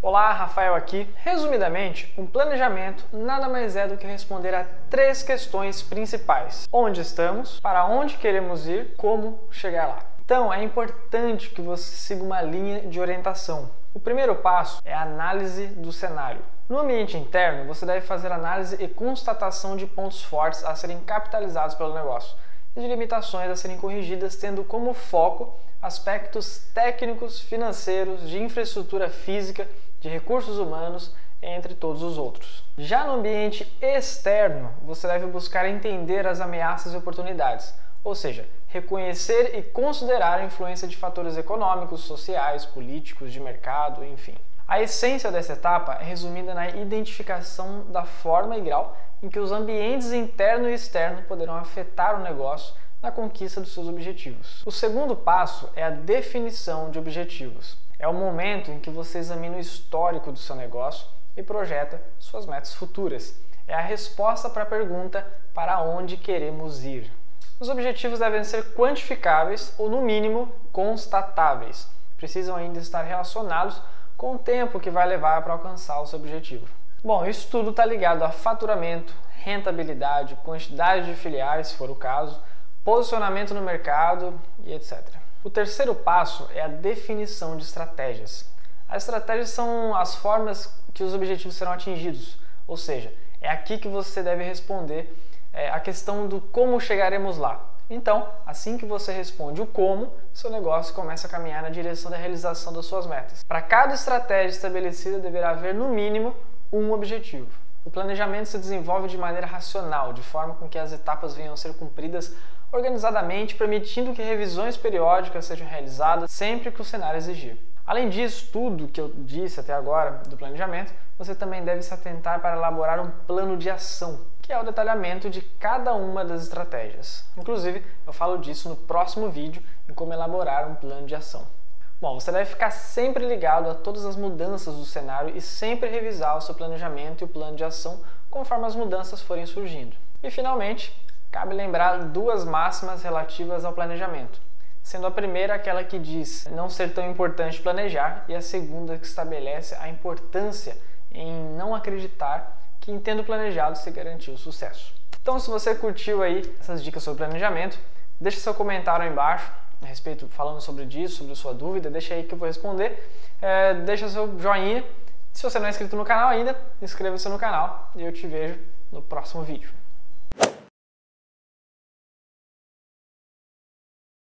Olá, Rafael aqui. Resumidamente, um planejamento nada mais é do que responder a três questões principais: onde estamos, para onde queremos ir, como chegar lá. Então, é importante que você siga uma linha de orientação. O primeiro passo é a análise do cenário. No ambiente interno, você deve fazer análise e constatação de pontos fortes a serem capitalizados pelo negócio e de limitações a serem corrigidas, tendo como foco aspectos técnicos, financeiros, de infraestrutura física, de recursos humanos, entre todos os outros. Já no ambiente externo, você deve buscar entender as ameaças e oportunidades, ou seja, reconhecer e considerar a influência de fatores econômicos, sociais, políticos, de mercado, enfim. A essência dessa etapa é resumida na identificação da forma e grau em que os ambientes interno e externo poderão afetar o negócio na conquista dos seus objetivos. O segundo passo é a definição de objetivos. É o momento em que você examina o histórico do seu negócio e projeta suas metas futuras. É a resposta para a pergunta para onde queremos ir. Os objetivos devem ser quantificáveis ou, no mínimo, constatáveis. Precisam ainda estar relacionados com o tempo que vai levar para alcançar o seu objetivo. Bom, isso tudo está ligado a faturamento, rentabilidade, quantidade de filiais, se for o caso, posicionamento no mercado e etc. O terceiro passo é a definição de estratégias. As estratégias são as formas que os objetivos serão atingidos, ou seja, é aqui que você deve responder é, a questão do como chegaremos lá. Então, assim que você responde o como, seu negócio começa a caminhar na direção da realização das suas metas. Para cada estratégia estabelecida, deverá haver no mínimo um objetivo. O planejamento se desenvolve de maneira racional, de forma com que as etapas venham a ser cumpridas organizadamente, permitindo que revisões periódicas sejam realizadas sempre que o cenário exigir. Além disso, tudo que eu disse até agora do planejamento, você também deve se atentar para elaborar um plano de ação, que é o detalhamento de cada uma das estratégias. Inclusive, eu falo disso no próximo vídeo em como elaborar um plano de ação. Bom, você deve ficar sempre ligado a todas as mudanças do cenário e sempre revisar o seu planejamento e o plano de ação conforme as mudanças forem surgindo. E finalmente, cabe lembrar duas máximas relativas ao planejamento, sendo a primeira aquela que diz não ser tão importante planejar e a segunda que estabelece a importância em não acreditar que em planejado se garantiu o sucesso. Então, se você curtiu aí essas dicas sobre planejamento, deixe seu comentário aí embaixo a respeito, falando sobre disso, sobre sua dúvida, deixa aí que eu vou responder. É, deixa seu joinha. Se você não é inscrito no canal ainda, inscreva-se no canal e eu te vejo no próximo vídeo.